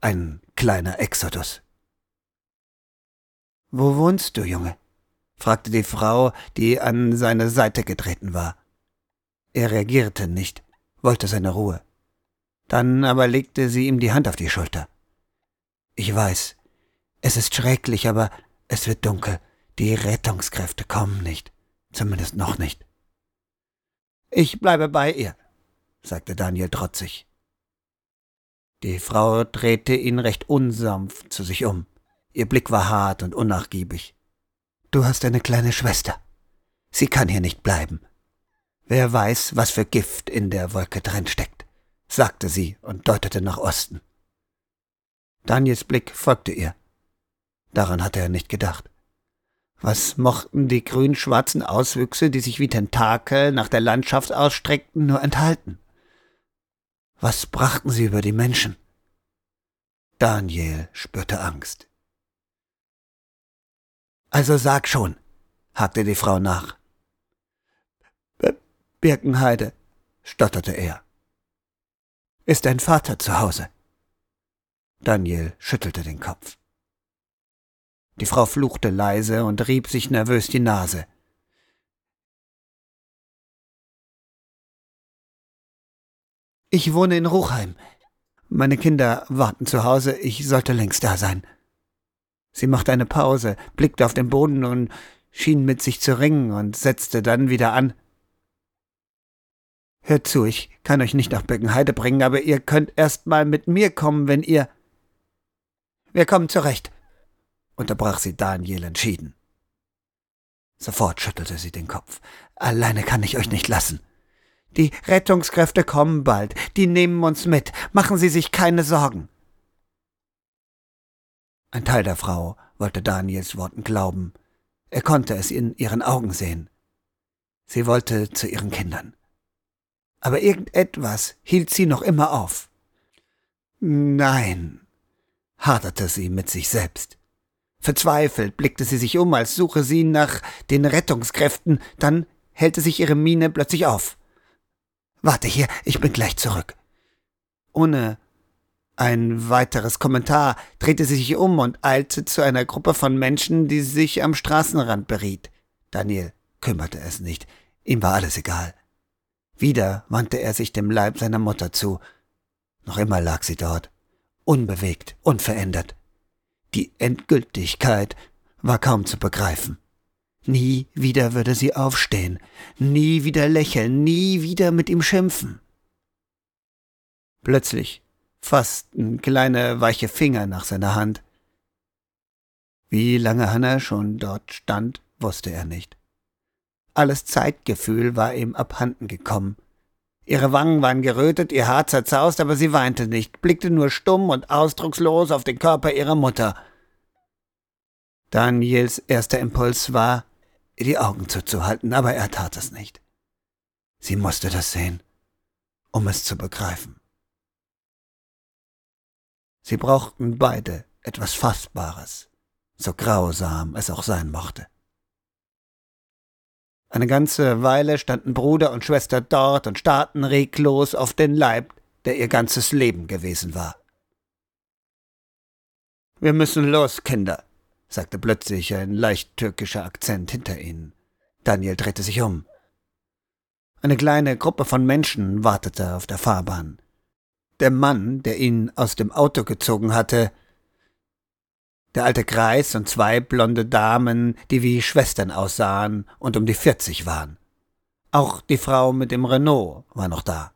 Ein kleiner Exodus. Wo wohnst du, Junge? fragte die Frau, die an seine Seite getreten war. Er reagierte nicht, wollte seine Ruhe. Dann aber legte sie ihm die Hand auf die Schulter. Ich weiß, es ist schrecklich, aber es wird dunkel. Die Rettungskräfte kommen nicht. Zumindest noch nicht. Ich bleibe bei ihr, sagte Daniel trotzig. Die Frau drehte ihn recht unsanft zu sich um. Ihr Blick war hart und unnachgiebig. Du hast eine kleine Schwester. Sie kann hier nicht bleiben. Wer weiß, was für Gift in der Wolke drin steckt, sagte sie und deutete nach Osten. Daniels Blick folgte ihr. Daran hatte er nicht gedacht. Was mochten die grün-schwarzen Auswüchse, die sich wie Tentakel nach der Landschaft ausstreckten, nur enthalten? Was brachten sie über die Menschen? Daniel spürte Angst. Also sag schon, hakte die Frau nach. Birkenheide, stotterte er. Ist dein Vater zu Hause? Daniel schüttelte den Kopf. Die Frau fluchte leise und rieb sich nervös die Nase. Ich wohne in Ruchheim. Meine Kinder warten zu Hause, ich sollte längst da sein. Sie machte eine Pause, blickte auf den Boden und schien mit sich zu ringen und setzte dann wieder an. Hört zu, ich kann euch nicht nach Birkenheide bringen, aber ihr könnt erst mal mit mir kommen, wenn ihr. Wir kommen zurecht, unterbrach sie Daniel entschieden. Sofort schüttelte sie den Kopf. Alleine kann ich euch nicht lassen. Die Rettungskräfte kommen bald, die nehmen uns mit, machen Sie sich keine Sorgen. Ein Teil der Frau wollte Daniels Worten glauben. Er konnte es in ihren Augen sehen. Sie wollte zu ihren Kindern. Aber irgendetwas hielt sie noch immer auf. Nein, haderte sie mit sich selbst. Verzweifelt blickte sie sich um, als suche sie nach den Rettungskräften, dann hellte sich ihre Miene plötzlich auf. Warte hier, ich bin gleich zurück. Ohne ein weiteres Kommentar drehte sie sich um und eilte zu einer Gruppe von Menschen, die sich am Straßenrand beriet. Daniel kümmerte es nicht, ihm war alles egal. Wieder wandte er sich dem Leib seiner Mutter zu. Noch immer lag sie dort, unbewegt, unverändert. Die Endgültigkeit war kaum zu begreifen. Nie wieder würde sie aufstehen, nie wieder lächeln, nie wieder mit ihm schimpfen. Plötzlich fassten kleine weiche Finger nach seiner Hand. Wie lange Hannah schon dort stand, wusste er nicht. Alles Zeitgefühl war ihm abhanden gekommen. Ihre Wangen waren gerötet, ihr Haar zerzaust, aber sie weinte nicht, blickte nur stumm und ausdruckslos auf den Körper ihrer Mutter. Daniels erster Impuls war, ihr die Augen zuzuhalten, aber er tat es nicht. Sie musste das sehen, um es zu begreifen. Sie brauchten beide etwas Fassbares, so grausam es auch sein mochte. Eine ganze Weile standen Bruder und Schwester dort und starrten reglos auf den Leib, der ihr ganzes Leben gewesen war. Wir müssen los, Kinder, sagte plötzlich ein leicht türkischer Akzent hinter ihnen. Daniel drehte sich um. Eine kleine Gruppe von Menschen wartete auf der Fahrbahn. Der Mann, der ihn aus dem Auto gezogen hatte, der alte Greis und zwei blonde Damen, die wie Schwestern aussahen und um die vierzig waren. Auch die Frau mit dem Renault war noch da.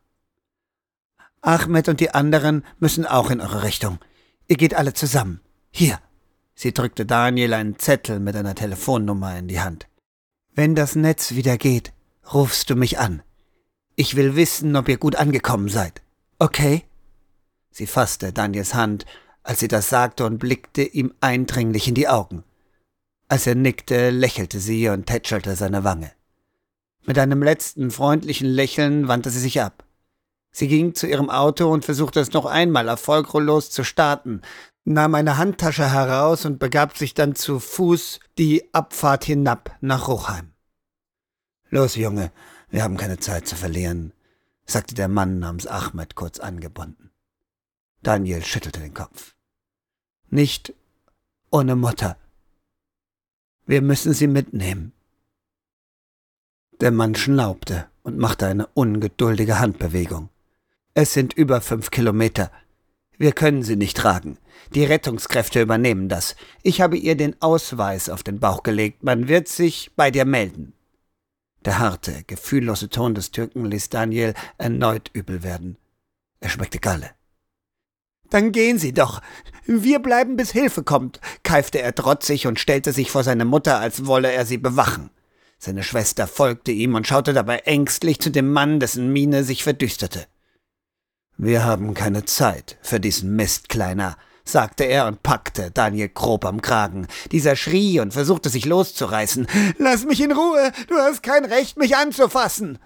Ahmed und die anderen müssen auch in eure Richtung. Ihr geht alle zusammen. Hier, Sie drückte Daniel einen Zettel mit einer Telefonnummer in die Hand. Wenn das Netz wieder geht, rufst du mich an. Ich will wissen, ob ihr gut angekommen seid. Okay? Sie fasste Daniels Hand, als sie das sagte, und blickte ihm eindringlich in die Augen. Als er nickte, lächelte sie und tätschelte seine Wange. Mit einem letzten freundlichen Lächeln wandte sie sich ab. Sie ging zu ihrem Auto und versuchte es noch einmal erfolglos zu starten, nahm eine Handtasche heraus und begab sich dann zu Fuß die Abfahrt hinab nach Ruchheim. Los, Junge, wir haben keine Zeit zu verlieren, sagte der Mann namens Ahmed kurz angebunden. Daniel schüttelte den Kopf. Nicht ohne Mutter. Wir müssen sie mitnehmen. Der Mann schnaubte und machte eine ungeduldige Handbewegung. Es sind über fünf Kilometer. Wir können sie nicht tragen. Die Rettungskräfte übernehmen das. Ich habe ihr den Ausweis auf den Bauch gelegt. Man wird sich bei dir melden. Der harte, gefühllose Ton des Türken ließ Daniel erneut übel werden. Er schmeckte Galle. Dann gehen Sie doch. Wir bleiben, bis Hilfe kommt, keifte er trotzig und stellte sich vor seine Mutter, als wolle er sie bewachen. Seine Schwester folgte ihm und schaute dabei ängstlich zu dem Mann, dessen Miene sich verdüsterte. Wir haben keine Zeit für diesen Mist, Kleiner, sagte er und packte Daniel grob am Kragen. Dieser schrie und versuchte sich loszureißen. Lass mich in Ruhe, du hast kein Recht, mich anzufassen.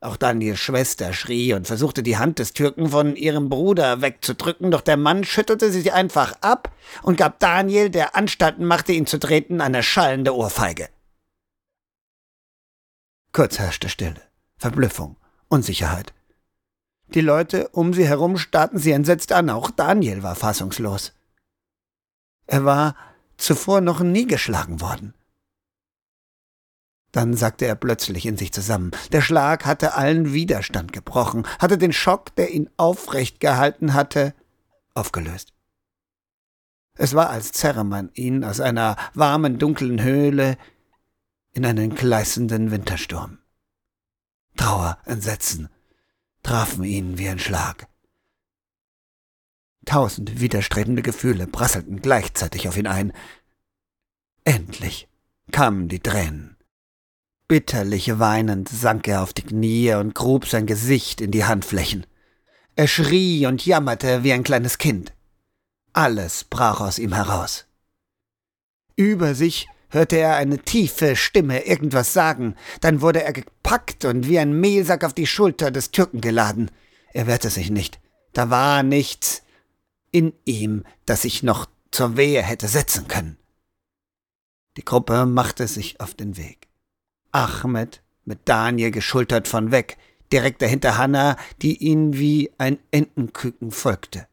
Auch Daniels Schwester schrie und versuchte die Hand des Türken von ihrem Bruder wegzudrücken, doch der Mann schüttelte sie einfach ab und gab Daniel, der Anstalten machte, ihn zu treten, eine schallende Ohrfeige. Kurz herrschte Stille, Verblüffung, Unsicherheit. Die Leute um sie herum starrten sie entsetzt an, auch Daniel war fassungslos. Er war zuvor noch nie geschlagen worden. Dann sagte er plötzlich in sich zusammen. Der Schlag hatte allen Widerstand gebrochen, hatte den Schock, der ihn aufrecht gehalten hatte, aufgelöst. Es war, als zerre man ihn aus einer warmen, dunklen Höhle in einen gleißenden Wintersturm. Trauer, Entsetzen trafen ihn wie ein Schlag. Tausend widerstrebende Gefühle prasselten gleichzeitig auf ihn ein. Endlich kamen die Tränen. Bitterlich weinend sank er auf die Knie und grub sein Gesicht in die Handflächen. Er schrie und jammerte wie ein kleines Kind. Alles brach aus ihm heraus. Über sich hörte er eine tiefe Stimme irgendwas sagen, dann wurde er gepackt und wie ein Mehlsack auf die Schulter des Türken geladen. Er wehrte sich nicht. Da war nichts in ihm, das sich noch zur Wehe hätte setzen können. Die Gruppe machte sich auf den Weg. Ahmed mit Daniel geschultert von weg, direkt dahinter Hanna, die ihn wie ein Entenküken folgte.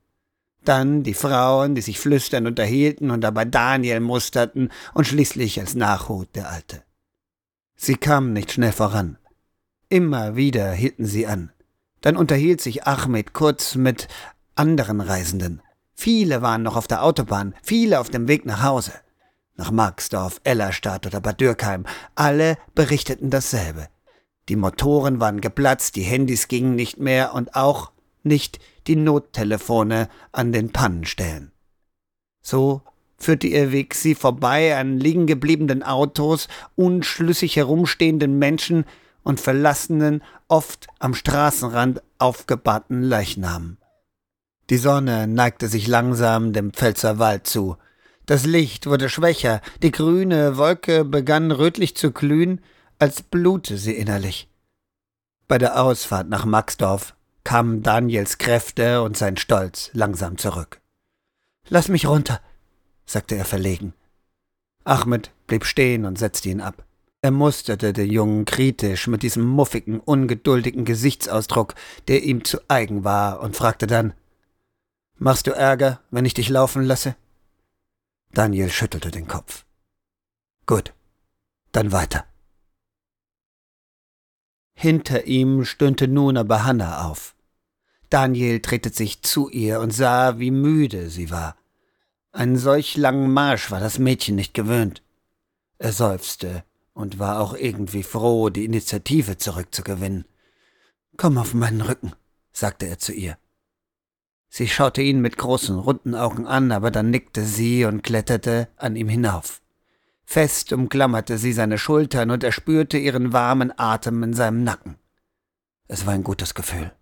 Dann die Frauen, die sich flüstern unterhielten und dabei Daniel musterten und schließlich als Nachhut der Alte. Sie kamen nicht schnell voran. Immer wieder hielten sie an. Dann unterhielt sich Ahmed kurz mit anderen Reisenden. Viele waren noch auf der Autobahn, viele auf dem Weg nach Hause nach Marksdorf, Ellerstadt oder Bad Dürkheim. Alle berichteten dasselbe. Die Motoren waren geplatzt, die Handys gingen nicht mehr und auch nicht die Nottelefone an den Pannenstellen. So führte ihr Weg sie vorbei an liegen gebliebenen Autos, unschlüssig herumstehenden Menschen und verlassenen, oft am Straßenrand aufgebahrten Leichnamen. Die Sonne neigte sich langsam dem Pfälzer Wald zu. Das Licht wurde schwächer, die grüne Wolke begann rötlich zu glühen, als blute sie innerlich. Bei der Ausfahrt nach Maxdorf kamen Daniels Kräfte und sein Stolz langsam zurück. Lass mich runter, sagte er verlegen. Ahmed blieb stehen und setzte ihn ab. Er musterte den Jungen kritisch mit diesem muffigen, ungeduldigen Gesichtsausdruck, der ihm zu eigen war, und fragte dann Machst du Ärger, wenn ich dich laufen lasse? Daniel schüttelte den Kopf. Gut, dann weiter. Hinter ihm stöhnte nun aber Hanna auf. Daniel drehte sich zu ihr und sah, wie müde sie war. Einen solch langen Marsch war das Mädchen nicht gewöhnt. Er seufzte und war auch irgendwie froh, die Initiative zurückzugewinnen. Komm auf meinen Rücken, sagte er zu ihr. Sie schaute ihn mit großen, runden Augen an, aber dann nickte sie und kletterte an ihm hinauf. Fest umklammerte sie seine Schultern und er spürte ihren warmen Atem in seinem Nacken. Es war ein gutes Gefühl.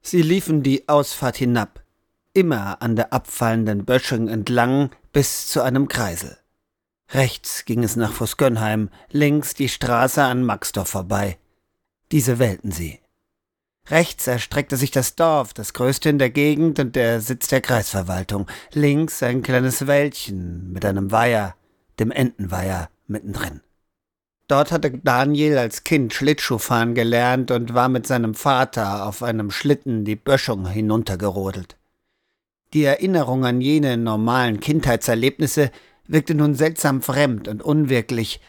Sie liefen die Ausfahrt hinab, immer an der abfallenden Böschung entlang bis zu einem Kreisel. Rechts ging es nach Vosgönheim, links die Straße an Maxdorf vorbei. Diese wählten sie. Rechts erstreckte sich das Dorf, das größte in der Gegend und der Sitz der Kreisverwaltung. Links ein kleines Wäldchen mit einem Weiher, dem Entenweiher, mittendrin. Dort hatte Daniel als Kind Schlittschuhfahren gelernt und war mit seinem Vater auf einem Schlitten die Böschung hinuntergerodelt. Die Erinnerung an jene normalen Kindheitserlebnisse wirkte nun seltsam fremd und unwirklich,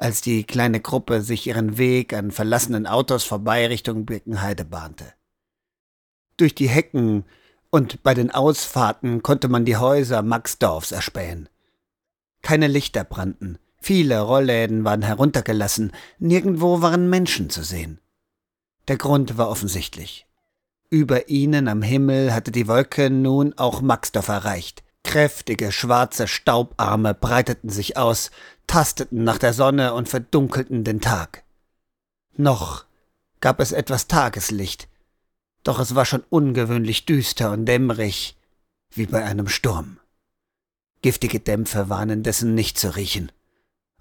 als die kleine Gruppe sich ihren Weg an verlassenen Autos vorbei Richtung Birkenheide bahnte. Durch die Hecken und bei den Ausfahrten konnte man die Häuser Maxdorfs erspähen. Keine Lichter brannten, viele Rollläden waren heruntergelassen, nirgendwo waren Menschen zu sehen. Der Grund war offensichtlich. Über ihnen am Himmel hatte die Wolke nun auch Maxdorf erreicht. Kräftige schwarze Staubarme breiteten sich aus, tasteten nach der Sonne und verdunkelten den Tag. Noch gab es etwas Tageslicht, doch es war schon ungewöhnlich düster und dämmerig, wie bei einem Sturm. Giftige Dämpfe waren indessen nicht zu riechen.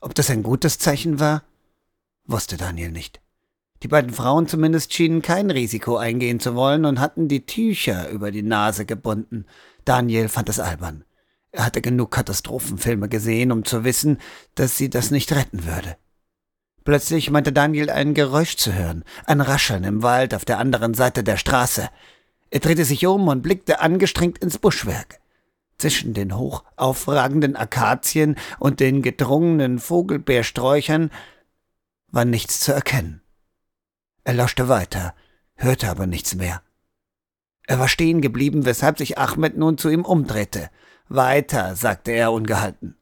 Ob das ein gutes Zeichen war, wusste Daniel nicht. Die beiden Frauen zumindest schienen kein Risiko eingehen zu wollen und hatten die Tücher über die Nase gebunden. Daniel fand es albern. Er hatte genug Katastrophenfilme gesehen, um zu wissen, dass sie das nicht retten würde. Plötzlich meinte Daniel ein Geräusch zu hören, ein Rascheln im Wald auf der anderen Seite der Straße. Er drehte sich um und blickte angestrengt ins Buschwerk. Zwischen den hoch aufragenden Akazien und den gedrungenen Vogelbeersträuchern war nichts zu erkennen. Er lauschte weiter, hörte aber nichts mehr. Er war stehen geblieben, weshalb sich Ahmed nun zu ihm umdrehte. Weiter, sagte er ungehalten.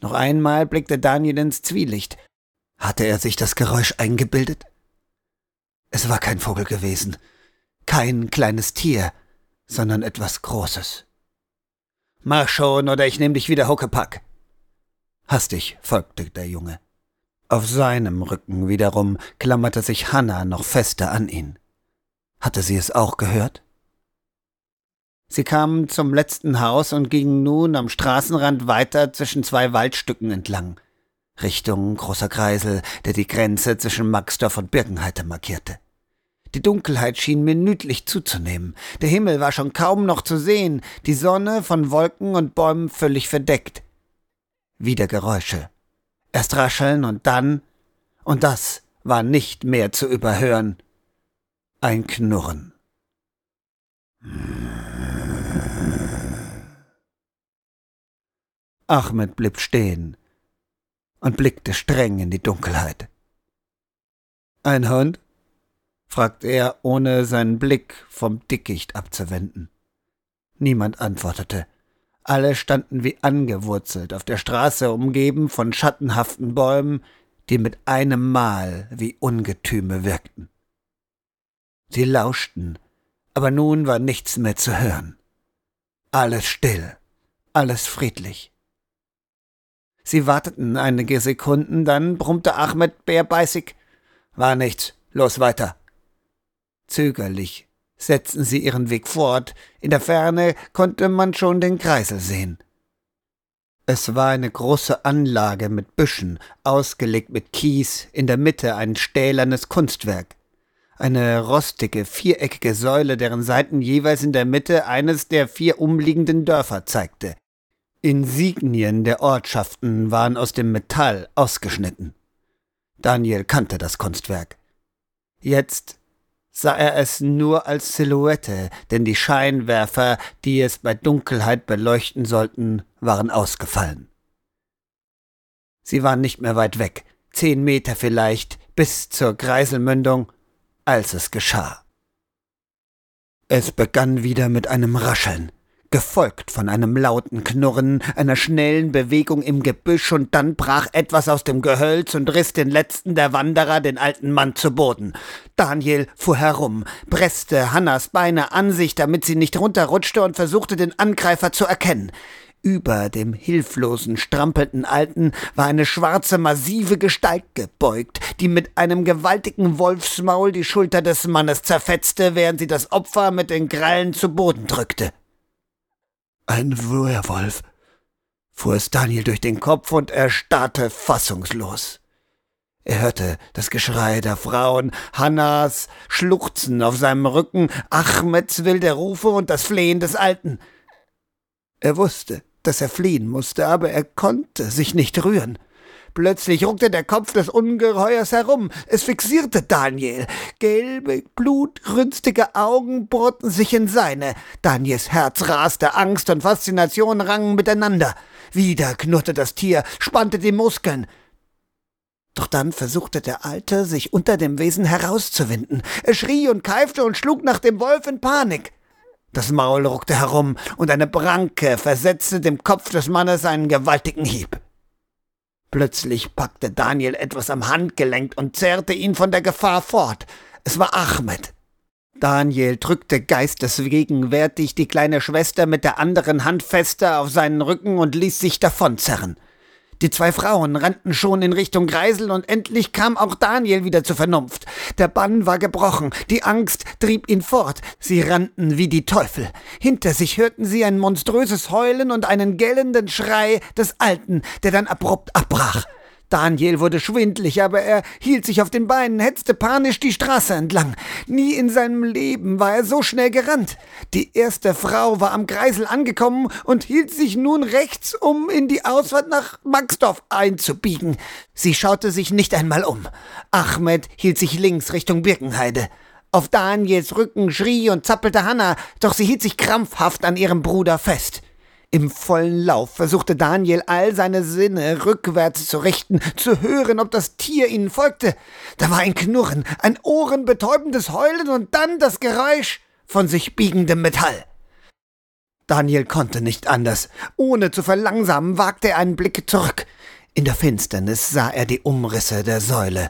Noch einmal blickte Daniel ins Zwielicht. Hatte er sich das Geräusch eingebildet? Es war kein Vogel gewesen, kein kleines Tier, sondern etwas Großes. Mach schon, oder ich nehm dich wieder Huckepack. Hastig folgte der Junge. Auf seinem Rücken wiederum klammerte sich Hanna noch fester an ihn. Hatte sie es auch gehört? Sie kamen zum letzten Haus und gingen nun am Straßenrand weiter zwischen zwei Waldstücken entlang, Richtung großer Kreisel, der die Grenze zwischen Maxdorf und Birkenheite markierte. Die Dunkelheit schien minütlich zuzunehmen. Der Himmel war schon kaum noch zu sehen, die Sonne von Wolken und Bäumen völlig verdeckt. Wieder Geräusche. Erst rascheln und dann, und das war nicht mehr zu überhören, ein Knurren. Ahmed blieb stehen und blickte streng in die Dunkelheit. Ein Hund? fragte er, ohne seinen Blick vom Dickicht abzuwenden. Niemand antwortete. Alle standen wie angewurzelt auf der Straße, umgeben von schattenhaften Bäumen, die mit einem Mal wie Ungetüme wirkten. Sie lauschten, aber nun war nichts mehr zu hören. Alles still, alles friedlich. Sie warteten einige Sekunden, dann brummte Ahmed bärbeißig. War nichts, los weiter. Zögerlich setzten sie ihren Weg fort. In der Ferne konnte man schon den Kreisel sehen. Es war eine große Anlage mit Büschen, ausgelegt mit Kies, in der Mitte ein stählernes Kunstwerk. Eine rostige, viereckige Säule, deren Seiten jeweils in der Mitte eines der vier umliegenden Dörfer zeigte. Insignien der Ortschaften waren aus dem Metall ausgeschnitten. Daniel kannte das Kunstwerk. Jetzt sah er es nur als Silhouette, denn die Scheinwerfer, die es bei Dunkelheit beleuchten sollten, waren ausgefallen. Sie waren nicht mehr weit weg, zehn Meter vielleicht, bis zur Greiselmündung, als es geschah. Es begann wieder mit einem Rascheln gefolgt von einem lauten Knurren, einer schnellen Bewegung im Gebüsch, und dann brach etwas aus dem Gehölz und riss den letzten der Wanderer, den alten Mann, zu Boden. Daniel fuhr herum, presste Hannas Beine an sich, damit sie nicht runterrutschte, und versuchte den Angreifer zu erkennen. Über dem hilflosen, strampelnden Alten war eine schwarze, massive Gestalt gebeugt, die mit einem gewaltigen Wolfsmaul die Schulter des Mannes zerfetzte, während sie das Opfer mit den Krallen zu Boden drückte. Ein Werwolf, fuhr es Daniel durch den Kopf und er starrte fassungslos. Er hörte das Geschrei der Frauen, Hannas Schluchzen auf seinem Rücken, Ahmeds wilde Rufe und das Flehen des Alten. Er wusste, dass er fliehen musste, aber er konnte sich nicht rühren. Plötzlich ruckte der Kopf des Ungeheuers herum. Es fixierte Daniel. Gelbe, blutrünstige Augen bohrten sich in seine. Daniels Herz raste, Angst und Faszination rangen miteinander. Wieder knurrte das Tier, spannte die Muskeln. Doch dann versuchte der Alte, sich unter dem Wesen herauszuwinden. Er schrie und keifte und schlug nach dem Wolf in Panik. Das Maul ruckte herum, und eine Pranke versetzte dem Kopf des Mannes einen gewaltigen Hieb. Plötzlich packte Daniel etwas am Handgelenk und zerrte ihn von der Gefahr fort. Es war Ahmed. Daniel drückte geistesgegenwärtig die kleine Schwester mit der anderen Hand fester auf seinen Rücken und ließ sich davonzerren. Die zwei Frauen rannten schon in Richtung Greisel und endlich kam auch Daniel wieder zur Vernunft. Der Bann war gebrochen, die Angst trieb ihn fort. Sie rannten wie die Teufel. Hinter sich hörten sie ein monströses Heulen und einen gellenden Schrei des Alten, der dann abrupt abbrach. Daniel wurde schwindlig, aber er hielt sich auf den Beinen, hetzte panisch die Straße entlang. Nie in seinem Leben war er so schnell gerannt. Die erste Frau war am Kreisel angekommen und hielt sich nun rechts, um in die Ausfahrt nach Maxdorf einzubiegen. Sie schaute sich nicht einmal um. Ahmed hielt sich links Richtung Birkenheide. Auf Daniels Rücken schrie und zappelte Hanna, doch sie hielt sich krampfhaft an ihrem Bruder fest. Im vollen Lauf versuchte Daniel all seine Sinne rückwärts zu richten, zu hören, ob das Tier ihnen folgte. Da war ein Knurren, ein ohrenbetäubendes Heulen und dann das Geräusch von sich biegendem Metall. Daniel konnte nicht anders. Ohne zu verlangsamen, wagte er einen Blick zurück. In der Finsternis sah er die Umrisse der Säule.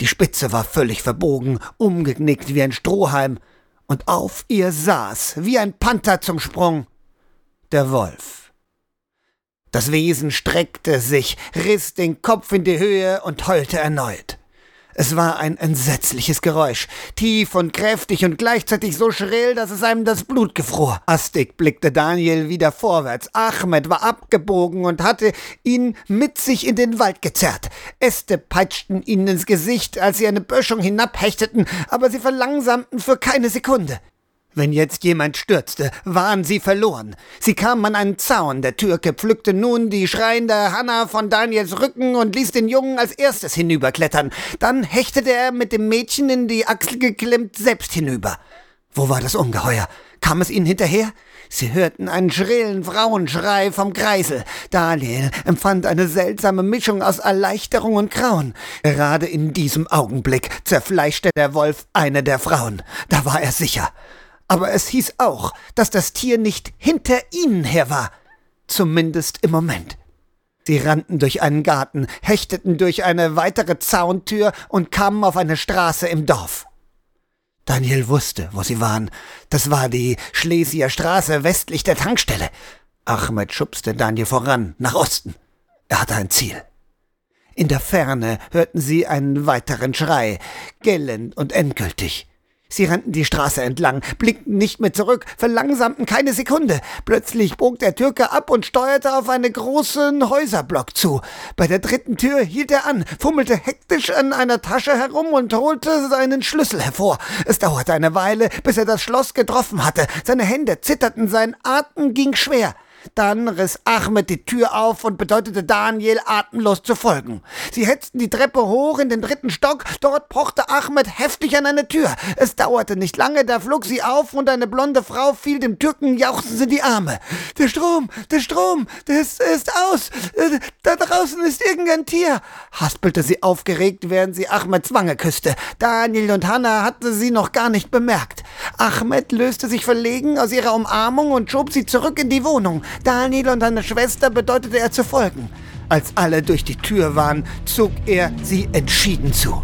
Die Spitze war völlig verbogen, umgeknickt wie ein Strohhalm, und auf ihr saß, wie ein Panther zum Sprung, der Wolf. Das Wesen streckte sich, riss den Kopf in die Höhe und heulte erneut. Es war ein entsetzliches Geräusch, tief und kräftig und gleichzeitig so schrill, dass es einem das Blut gefror. Hastig blickte Daniel wieder vorwärts. Ahmed war abgebogen und hatte ihn mit sich in den Wald gezerrt. Äste peitschten ihnen ins Gesicht, als sie eine Böschung hinabhechteten, aber sie verlangsamten für keine Sekunde. Wenn jetzt jemand stürzte, waren sie verloren. Sie kamen an einen Zaun. Der Türke pflückte nun die schreiende Hanna von Daniels Rücken und ließ den Jungen als erstes hinüberklettern. Dann hechtete er mit dem Mädchen in die Achsel geklemmt selbst hinüber. Wo war das Ungeheuer? Kam es ihnen hinterher? Sie hörten einen schrillen Frauenschrei vom Kreisel. Daniel empfand eine seltsame Mischung aus Erleichterung und Grauen. Gerade in diesem Augenblick zerfleischte der Wolf eine der Frauen. Da war er sicher aber es hieß auch, dass das Tier nicht hinter ihnen her war. Zumindest im Moment. Sie rannten durch einen Garten, hechteten durch eine weitere Zauntür und kamen auf eine Straße im Dorf. Daniel wusste, wo sie waren. Das war die Schlesier Straße westlich der Tankstelle. Ahmed schubste Daniel voran, nach Osten. Er hatte ein Ziel. In der Ferne hörten sie einen weiteren Schrei, gellend und endgültig. Sie rannten die Straße entlang, blickten nicht mehr zurück, verlangsamten keine Sekunde. Plötzlich bog der Türke ab und steuerte auf einen großen Häuserblock zu. Bei der dritten Tür hielt er an, fummelte hektisch an einer Tasche herum und holte seinen Schlüssel hervor. Es dauerte eine Weile, bis er das Schloss getroffen hatte. Seine Hände zitterten, sein Atem ging schwer. Dann riss Ahmed die Tür auf und bedeutete Daniel, atemlos zu folgen. Sie hetzten die Treppe hoch in den dritten Stock, dort pochte Ahmed heftig an eine Tür. Es dauerte nicht lange, da flog sie auf und eine blonde Frau fiel dem Türken jauchzend in die Arme. Der Strom, der Strom, der ist, aus. Äh, da draußen ist irgendein Tier, haspelte sie aufgeregt, während sie Ahmeds Wange küsste. Daniel und Hannah hatte sie noch gar nicht bemerkt. Ahmed löste sich verlegen aus ihrer Umarmung und schob sie zurück in die Wohnung. Daniel und seine Schwester bedeutete er zu folgen. Als alle durch die Tür waren, zog er sie entschieden zu.